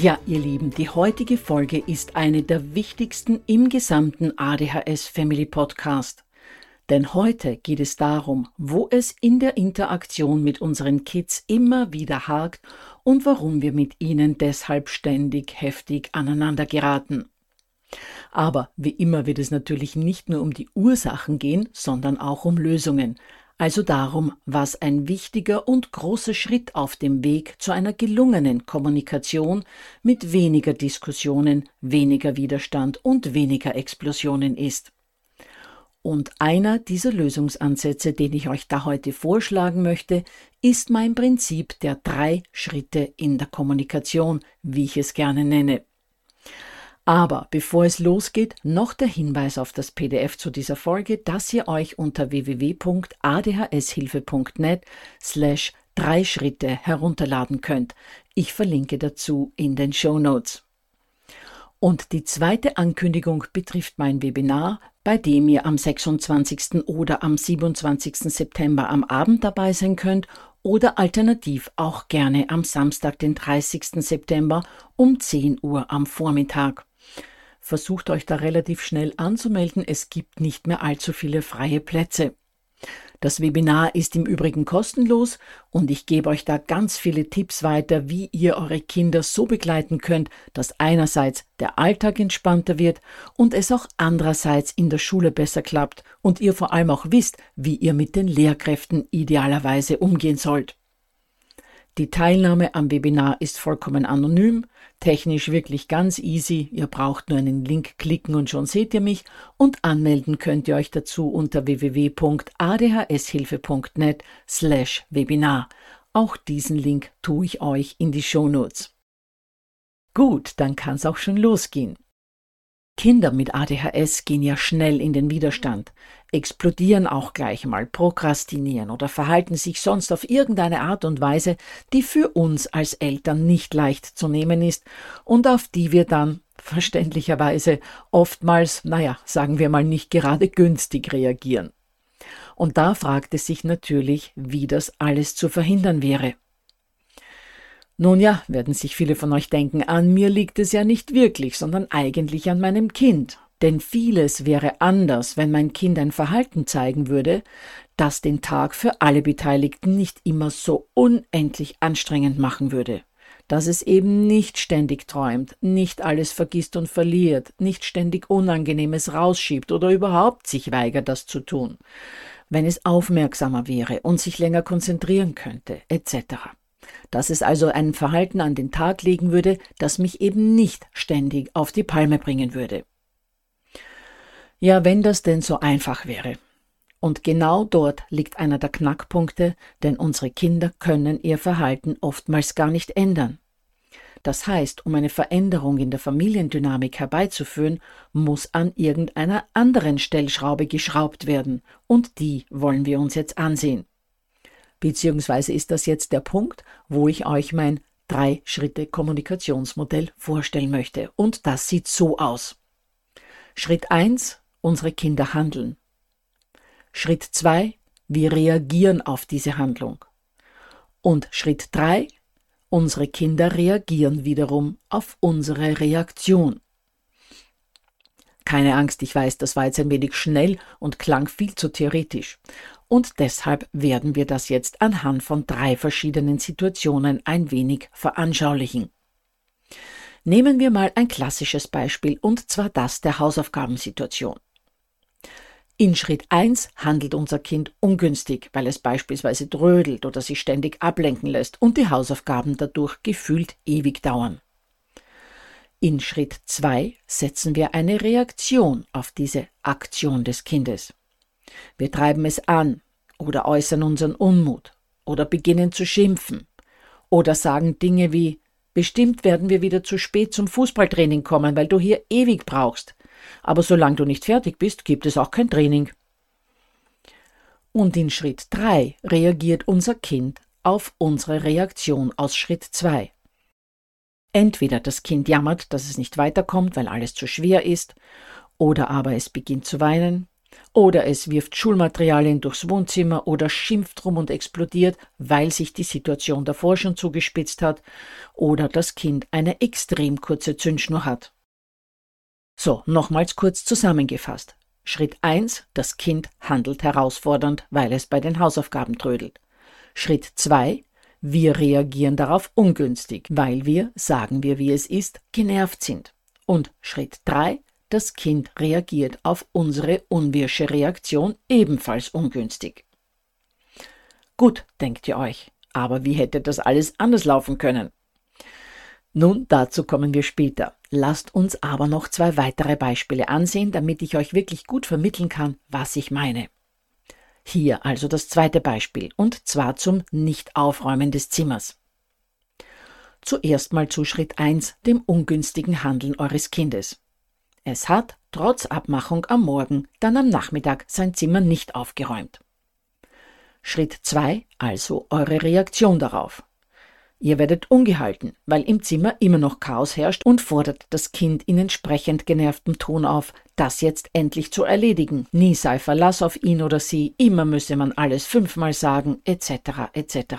Ja, ihr Lieben, die heutige Folge ist eine der wichtigsten im gesamten ADHS Family Podcast. Denn heute geht es darum, wo es in der Interaktion mit unseren Kids immer wieder hakt und warum wir mit ihnen deshalb ständig heftig aneinander geraten. Aber wie immer wird es natürlich nicht nur um die Ursachen gehen, sondern auch um Lösungen, also darum, was ein wichtiger und großer Schritt auf dem Weg zu einer gelungenen Kommunikation mit weniger Diskussionen, weniger Widerstand und weniger Explosionen ist. Und einer dieser Lösungsansätze, den ich euch da heute vorschlagen möchte, ist mein Prinzip der drei Schritte in der Kommunikation, wie ich es gerne nenne. Aber bevor es losgeht, noch der Hinweis auf das PDF zu dieser Folge, das ihr euch unter www.adhshilfe.net slash drei Schritte herunterladen könnt. Ich verlinke dazu in den Show Notes. Und die zweite Ankündigung betrifft mein Webinar, bei dem ihr am 26. oder am 27. September am Abend dabei sein könnt oder alternativ auch gerne am Samstag, den 30. September um 10 Uhr am Vormittag. Versucht euch da relativ schnell anzumelden. Es gibt nicht mehr allzu viele freie Plätze. Das Webinar ist im Übrigen kostenlos und ich gebe euch da ganz viele Tipps weiter, wie ihr eure Kinder so begleiten könnt, dass einerseits der Alltag entspannter wird und es auch andererseits in der Schule besser klappt und ihr vor allem auch wisst, wie ihr mit den Lehrkräften idealerweise umgehen sollt. Die Teilnahme am Webinar ist vollkommen anonym, technisch wirklich ganz easy. Ihr braucht nur einen Link klicken und schon seht ihr mich und anmelden könnt ihr euch dazu unter www.adhshilfe.net slash Webinar. Auch diesen Link tue ich euch in die Shownotes. Gut, dann kann es auch schon losgehen. Kinder mit ADHS gehen ja schnell in den Widerstand, explodieren auch gleich mal, prokrastinieren oder verhalten sich sonst auf irgendeine Art und Weise, die für uns als Eltern nicht leicht zu nehmen ist und auf die wir dann verständlicherweise oftmals, naja, sagen wir mal nicht gerade günstig reagieren. Und da fragt es sich natürlich, wie das alles zu verhindern wäre. Nun ja, werden sich viele von euch denken, an mir liegt es ja nicht wirklich, sondern eigentlich an meinem Kind. Denn vieles wäre anders, wenn mein Kind ein Verhalten zeigen würde, das den Tag für alle Beteiligten nicht immer so unendlich anstrengend machen würde. Dass es eben nicht ständig träumt, nicht alles vergisst und verliert, nicht ständig Unangenehmes rausschiebt oder überhaupt sich weigert, das zu tun. Wenn es aufmerksamer wäre und sich länger konzentrieren könnte, etc dass es also ein Verhalten an den Tag legen würde, das mich eben nicht ständig auf die Palme bringen würde. Ja, wenn das denn so einfach wäre. Und genau dort liegt einer der Knackpunkte, denn unsere Kinder können ihr Verhalten oftmals gar nicht ändern. Das heißt, um eine Veränderung in der Familiendynamik herbeizuführen, muss an irgendeiner anderen Stellschraube geschraubt werden, und die wollen wir uns jetzt ansehen. Beziehungsweise ist das jetzt der Punkt, wo ich euch mein Drei-Schritte-Kommunikationsmodell vorstellen möchte. Und das sieht so aus. Schritt 1, unsere Kinder handeln. Schritt 2, wir reagieren auf diese Handlung. Und Schritt 3, unsere Kinder reagieren wiederum auf unsere Reaktion. Keine Angst, ich weiß, das war jetzt ein wenig schnell und klang viel zu theoretisch. Und deshalb werden wir das jetzt anhand von drei verschiedenen Situationen ein wenig veranschaulichen. Nehmen wir mal ein klassisches Beispiel, und zwar das der Hausaufgabensituation. In Schritt 1 handelt unser Kind ungünstig, weil es beispielsweise drödelt oder sich ständig ablenken lässt und die Hausaufgaben dadurch gefühlt ewig dauern. In Schritt 2 setzen wir eine Reaktion auf diese Aktion des Kindes. Wir treiben es an oder äußern unseren Unmut oder beginnen zu schimpfen oder sagen Dinge wie Bestimmt werden wir wieder zu spät zum Fußballtraining kommen, weil du hier ewig brauchst. Aber solange du nicht fertig bist, gibt es auch kein Training. Und in Schritt 3 reagiert unser Kind auf unsere Reaktion aus Schritt 2. Entweder das Kind jammert, dass es nicht weiterkommt, weil alles zu schwer ist, oder aber es beginnt zu weinen, oder es wirft Schulmaterialien durchs Wohnzimmer oder schimpft rum und explodiert, weil sich die Situation davor schon zugespitzt hat, oder das Kind eine extrem kurze Zündschnur hat. So, nochmals kurz zusammengefasst. Schritt 1. Das Kind handelt herausfordernd, weil es bei den Hausaufgaben trödelt. Schritt 2. Wir reagieren darauf ungünstig, weil wir, sagen wir wie es ist, genervt sind. Und Schritt 3. Das Kind reagiert auf unsere unwirsche Reaktion ebenfalls ungünstig. Gut, denkt ihr euch, aber wie hätte das alles anders laufen können? Nun, dazu kommen wir später. Lasst uns aber noch zwei weitere Beispiele ansehen, damit ich euch wirklich gut vermitteln kann, was ich meine. Hier also das zweite Beispiel, und zwar zum Nicht-Aufräumen des Zimmers. Zuerst mal zu Schritt 1, dem ungünstigen Handeln eures Kindes. Es hat, trotz Abmachung am Morgen, dann am Nachmittag sein Zimmer nicht aufgeräumt. Schritt 2, also eure Reaktion darauf. Ihr werdet ungehalten, weil im Zimmer immer noch Chaos herrscht und fordert das Kind in entsprechend genervtem Ton auf, das jetzt endlich zu erledigen. Nie sei Verlass auf ihn oder sie, immer müsse man alles fünfmal sagen, etc. etc.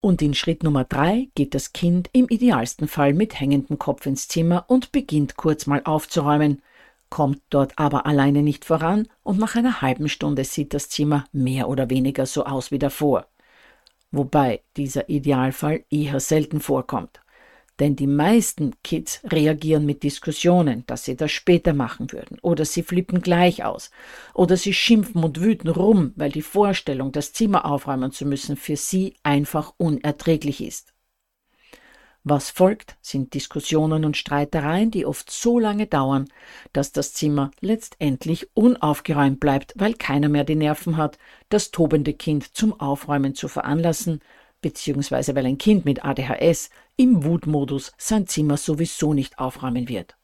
Und in Schritt Nummer drei geht das Kind im idealsten Fall mit hängendem Kopf ins Zimmer und beginnt kurz mal aufzuräumen, kommt dort aber alleine nicht voran und nach einer halben Stunde sieht das Zimmer mehr oder weniger so aus wie davor. Wobei dieser Idealfall eher selten vorkommt. Denn die meisten Kids reagieren mit Diskussionen, dass sie das später machen würden, oder sie flippen gleich aus, oder sie schimpfen und wüten rum, weil die Vorstellung, das Zimmer aufräumen zu müssen, für sie einfach unerträglich ist. Was folgt, sind Diskussionen und Streitereien, die oft so lange dauern, dass das Zimmer letztendlich unaufgeräumt bleibt, weil keiner mehr die Nerven hat, das tobende Kind zum Aufräumen zu veranlassen, beziehungsweise weil ein Kind mit ADHS im Wutmodus sein Zimmer sowieso nicht aufräumen wird.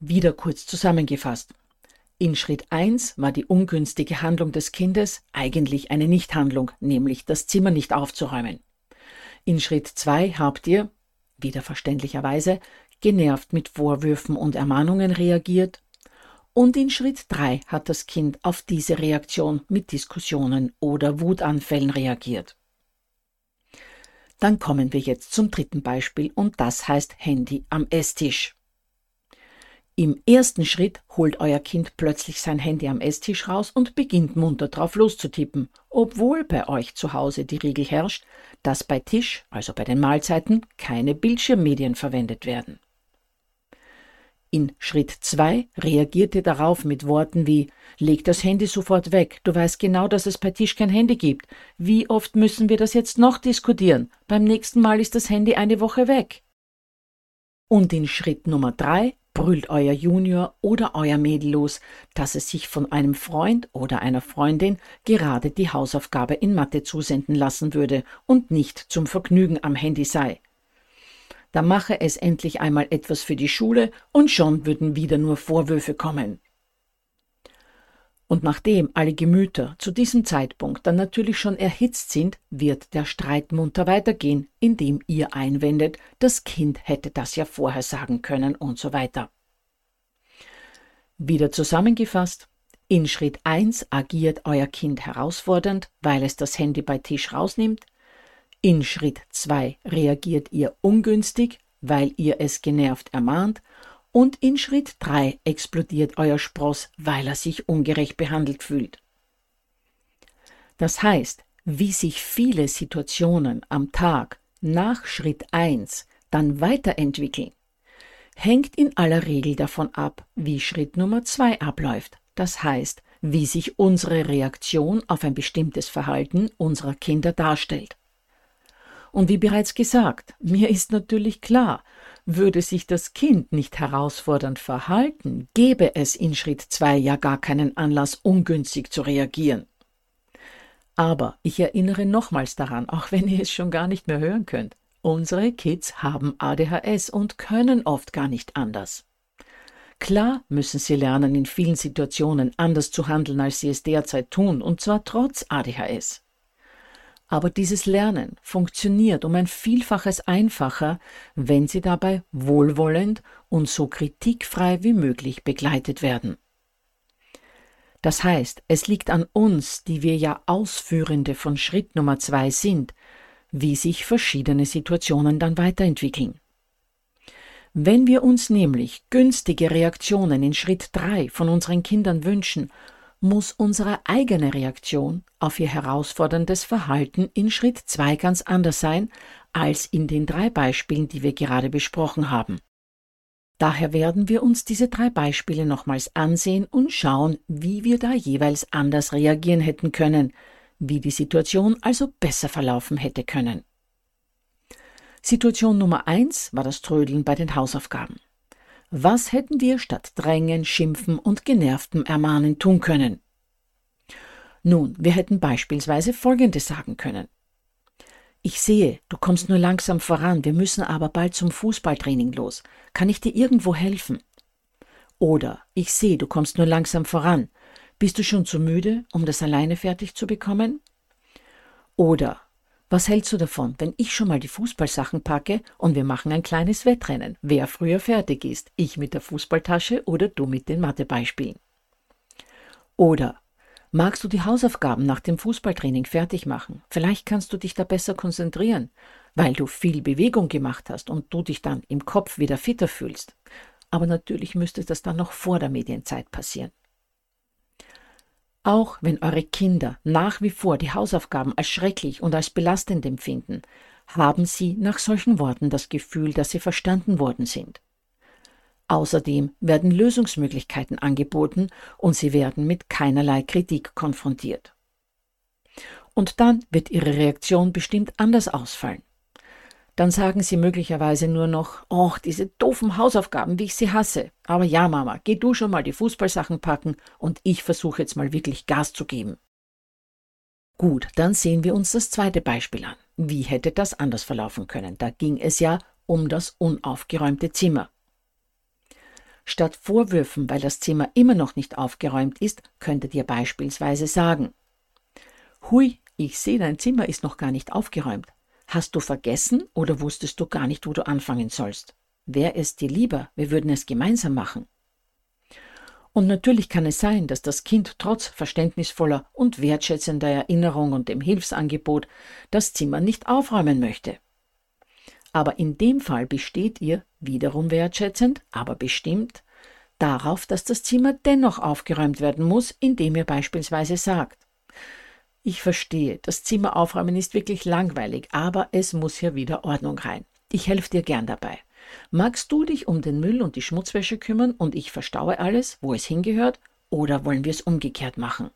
Wieder kurz zusammengefasst. In Schritt 1 war die ungünstige Handlung des Kindes eigentlich eine Nichthandlung, nämlich das Zimmer nicht aufzuräumen. In Schritt 2 habt ihr, wieder verständlicherweise, genervt mit Vorwürfen und Ermahnungen reagiert. Und in Schritt 3 hat das Kind auf diese Reaktion mit Diskussionen oder Wutanfällen reagiert. Dann kommen wir jetzt zum dritten Beispiel und das heißt Handy am Esstisch. Im ersten Schritt holt euer Kind plötzlich sein Handy am Esstisch raus und beginnt munter drauf loszutippen, obwohl bei euch zu Hause die Regel herrscht, dass bei Tisch, also bei den Mahlzeiten, keine Bildschirmmedien verwendet werden. In Schritt 2 reagiert ihr darauf mit Worten wie Leg das Handy sofort weg, du weißt genau, dass es bei Tisch kein Handy gibt. Wie oft müssen wir das jetzt noch diskutieren? Beim nächsten Mal ist das Handy eine Woche weg. Und in Schritt Nummer 3 brüllt euer Junior oder euer Mädel los, dass es sich von einem Freund oder einer Freundin gerade die Hausaufgabe in Mathe zusenden lassen würde und nicht zum Vergnügen am Handy sei. Da mache es endlich einmal etwas für die Schule und schon würden wieder nur Vorwürfe kommen. Und nachdem alle Gemüter zu diesem Zeitpunkt dann natürlich schon erhitzt sind, wird der Streit munter weitergehen, indem ihr einwendet, das Kind hätte das ja vorher sagen können und so weiter. Wieder zusammengefasst, in Schritt 1 agiert euer Kind herausfordernd, weil es das Handy bei Tisch rausnimmt. In Schritt 2 reagiert ihr ungünstig, weil ihr es genervt ermahnt und in Schritt 3 explodiert euer Spross, weil er sich ungerecht behandelt fühlt. Das heißt, wie sich viele Situationen am Tag nach Schritt 1 dann weiterentwickeln, hängt in aller Regel davon ab, wie Schritt Nummer 2 abläuft. Das heißt, wie sich unsere Reaktion auf ein bestimmtes Verhalten unserer Kinder darstellt. Und wie bereits gesagt, mir ist natürlich klar, würde sich das Kind nicht herausfordernd verhalten, gäbe es in Schritt 2 ja gar keinen Anlass, ungünstig zu reagieren. Aber ich erinnere nochmals daran, auch wenn ihr es schon gar nicht mehr hören könnt, unsere Kids haben ADHS und können oft gar nicht anders. Klar müssen sie lernen, in vielen Situationen anders zu handeln, als sie es derzeit tun, und zwar trotz ADHS. Aber dieses Lernen funktioniert um ein Vielfaches einfacher, wenn sie dabei wohlwollend und so kritikfrei wie möglich begleitet werden. Das heißt, es liegt an uns, die wir ja Ausführende von Schritt Nummer zwei sind, wie sich verschiedene Situationen dann weiterentwickeln. Wenn wir uns nämlich günstige Reaktionen in Schritt drei von unseren Kindern wünschen muss unsere eigene Reaktion auf ihr herausforderndes Verhalten in Schritt 2 ganz anders sein als in den drei Beispielen, die wir gerade besprochen haben. Daher werden wir uns diese drei Beispiele nochmals ansehen und schauen, wie wir da jeweils anders reagieren hätten können, wie die Situation also besser verlaufen hätte können. Situation Nummer eins war das Trödeln bei den Hausaufgaben. Was hätten wir statt Drängen, Schimpfen und genervtem Ermahnen tun können? Nun, wir hätten beispielsweise Folgendes sagen können. Ich sehe, du kommst nur langsam voran, wir müssen aber bald zum Fußballtraining los. Kann ich dir irgendwo helfen? Oder ich sehe, du kommst nur langsam voran. Bist du schon zu müde, um das alleine fertig zu bekommen? Oder was hältst du davon, wenn ich schon mal die Fußballsachen packe und wir machen ein kleines Wettrennen, wer früher fertig ist, ich mit der Fußballtasche oder du mit den Mathebeispielen? Oder magst du die Hausaufgaben nach dem Fußballtraining fertig machen? Vielleicht kannst du dich da besser konzentrieren, weil du viel Bewegung gemacht hast und du dich dann im Kopf wieder fitter fühlst. Aber natürlich müsste das dann noch vor der Medienzeit passieren. Auch wenn eure Kinder nach wie vor die Hausaufgaben als schrecklich und als belastend empfinden, haben sie nach solchen Worten das Gefühl, dass sie verstanden worden sind. Außerdem werden Lösungsmöglichkeiten angeboten und sie werden mit keinerlei Kritik konfrontiert. Und dann wird ihre Reaktion bestimmt anders ausfallen dann sagen sie möglicherweise nur noch, oh, diese doofen Hausaufgaben, wie ich sie hasse. Aber ja, Mama, geh du schon mal die Fußballsachen packen und ich versuche jetzt mal wirklich Gas zu geben. Gut, dann sehen wir uns das zweite Beispiel an. Wie hätte das anders verlaufen können? Da ging es ja um das unaufgeräumte Zimmer. Statt Vorwürfen, weil das Zimmer immer noch nicht aufgeräumt ist, könntet ihr beispielsweise sagen, Hui, ich sehe, dein Zimmer ist noch gar nicht aufgeräumt. Hast du vergessen oder wusstest du gar nicht, wo du anfangen sollst? Wäre es dir lieber, wir würden es gemeinsam machen? Und natürlich kann es sein, dass das Kind trotz verständnisvoller und wertschätzender Erinnerung und dem Hilfsangebot das Zimmer nicht aufräumen möchte. Aber in dem Fall besteht ihr, wiederum wertschätzend, aber bestimmt, darauf, dass das Zimmer dennoch aufgeräumt werden muss, indem ihr beispielsweise sagt, ich verstehe, das Zimmer aufräumen ist wirklich langweilig, aber es muss hier wieder Ordnung rein. Ich helfe dir gern dabei. Magst du dich um den Müll und die Schmutzwäsche kümmern und ich verstaue alles, wo es hingehört, oder wollen wir es umgekehrt machen?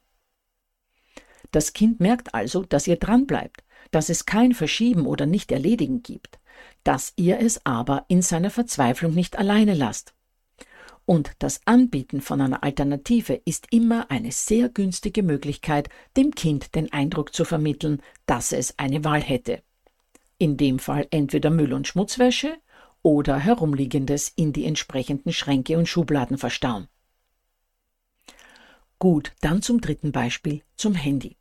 Das Kind merkt also, dass ihr dran bleibt, dass es kein Verschieben oder nicht erledigen gibt, dass ihr es aber in seiner Verzweiflung nicht alleine lasst. Und das Anbieten von einer Alternative ist immer eine sehr günstige Möglichkeit, dem Kind den Eindruck zu vermitteln, dass es eine Wahl hätte. In dem Fall entweder Müll und Schmutzwäsche oder herumliegendes in die entsprechenden Schränke und Schubladen verstauen. Gut, dann zum dritten Beispiel, zum Handy.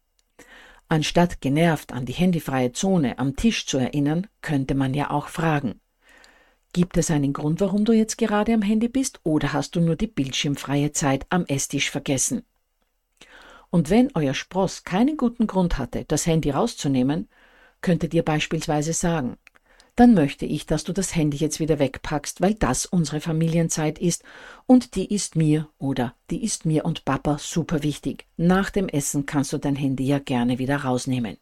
Anstatt genervt an die handyfreie Zone am Tisch zu erinnern, könnte man ja auch fragen. Gibt es einen Grund, warum du jetzt gerade am Handy bist, oder hast du nur die bildschirmfreie Zeit am Esstisch vergessen? Und wenn euer Spross keinen guten Grund hatte, das Handy rauszunehmen, könntet ihr beispielsweise sagen, dann möchte ich, dass du das Handy jetzt wieder wegpackst, weil das unsere Familienzeit ist und die ist mir oder die ist mir und Papa super wichtig. Nach dem Essen kannst du dein Handy ja gerne wieder rausnehmen.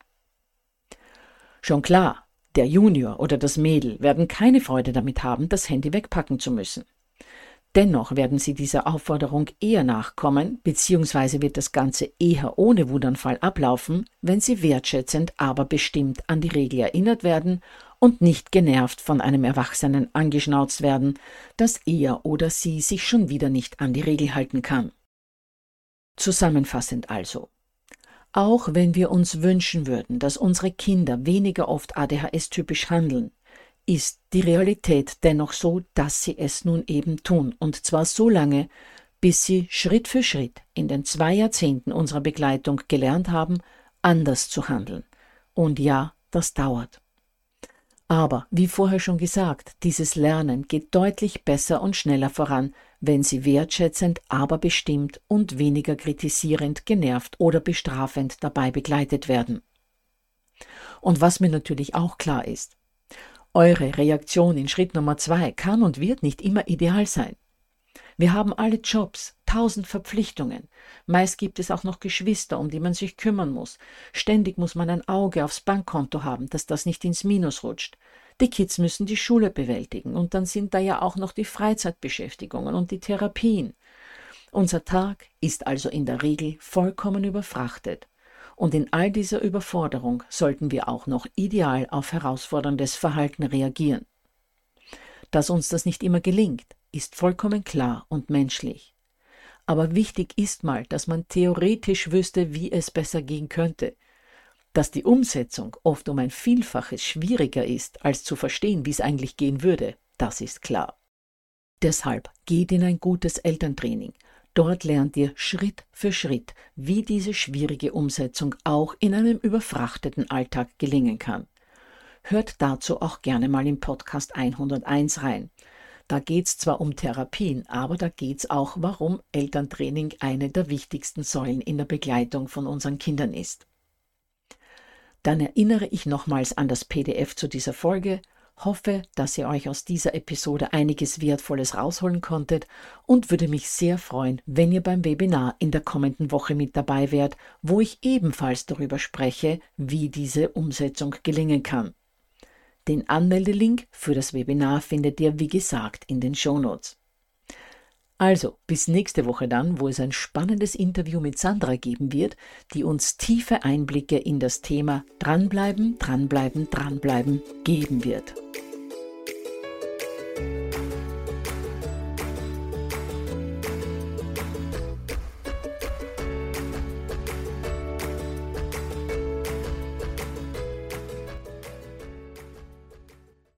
Schon klar, der Junior oder das Mädel werden keine Freude damit haben, das Handy wegpacken zu müssen. Dennoch werden sie dieser Aufforderung eher nachkommen, beziehungsweise wird das Ganze eher ohne Wutanfall ablaufen, wenn sie wertschätzend, aber bestimmt an die Regel erinnert werden und nicht genervt von einem Erwachsenen angeschnauzt werden, dass er oder sie sich schon wieder nicht an die Regel halten kann. Zusammenfassend also. Auch wenn wir uns wünschen würden, dass unsere Kinder weniger oft ADHS-typisch handeln, ist die Realität dennoch so, dass sie es nun eben tun, und zwar so lange, bis sie Schritt für Schritt in den zwei Jahrzehnten unserer Begleitung gelernt haben, anders zu handeln. Und ja, das dauert. Aber, wie vorher schon gesagt, dieses Lernen geht deutlich besser und schneller voran, wenn sie wertschätzend, aber bestimmt und weniger kritisierend, genervt oder bestrafend dabei begleitet werden. Und was mir natürlich auch klar ist, eure Reaktion in Schritt Nummer zwei kann und wird nicht immer ideal sein. Wir haben alle Jobs, tausend Verpflichtungen. Meist gibt es auch noch Geschwister, um die man sich kümmern muss. Ständig muss man ein Auge aufs Bankkonto haben, dass das nicht ins Minus rutscht. Die Kids müssen die Schule bewältigen und dann sind da ja auch noch die Freizeitbeschäftigungen und die Therapien. Unser Tag ist also in der Regel vollkommen überfrachtet. Und in all dieser Überforderung sollten wir auch noch ideal auf herausforderndes Verhalten reagieren. Dass uns das nicht immer gelingt, ist vollkommen klar und menschlich. Aber wichtig ist mal, dass man theoretisch wüsste, wie es besser gehen könnte. Dass die Umsetzung oft um ein Vielfaches schwieriger ist, als zu verstehen, wie es eigentlich gehen würde, das ist klar. Deshalb geht in ein gutes Elterntraining. Dort lernt ihr Schritt für Schritt, wie diese schwierige Umsetzung auch in einem überfrachteten Alltag gelingen kann. Hört dazu auch gerne mal im Podcast 101 rein. Da geht es zwar um Therapien, aber da geht es auch, warum Elterntraining eine der wichtigsten Säulen in der Begleitung von unseren Kindern ist. Dann erinnere ich nochmals an das PDF zu dieser Folge, hoffe, dass ihr euch aus dieser Episode einiges Wertvolles rausholen konntet und würde mich sehr freuen, wenn ihr beim Webinar in der kommenden Woche mit dabei wärt, wo ich ebenfalls darüber spreche, wie diese Umsetzung gelingen kann. Den Anmeldelink für das Webinar findet ihr, wie gesagt, in den Shownotes. Also, bis nächste Woche dann, wo es ein spannendes Interview mit Sandra geben wird, die uns tiefe Einblicke in das Thema Dranbleiben, Dranbleiben, Dranbleiben geben wird.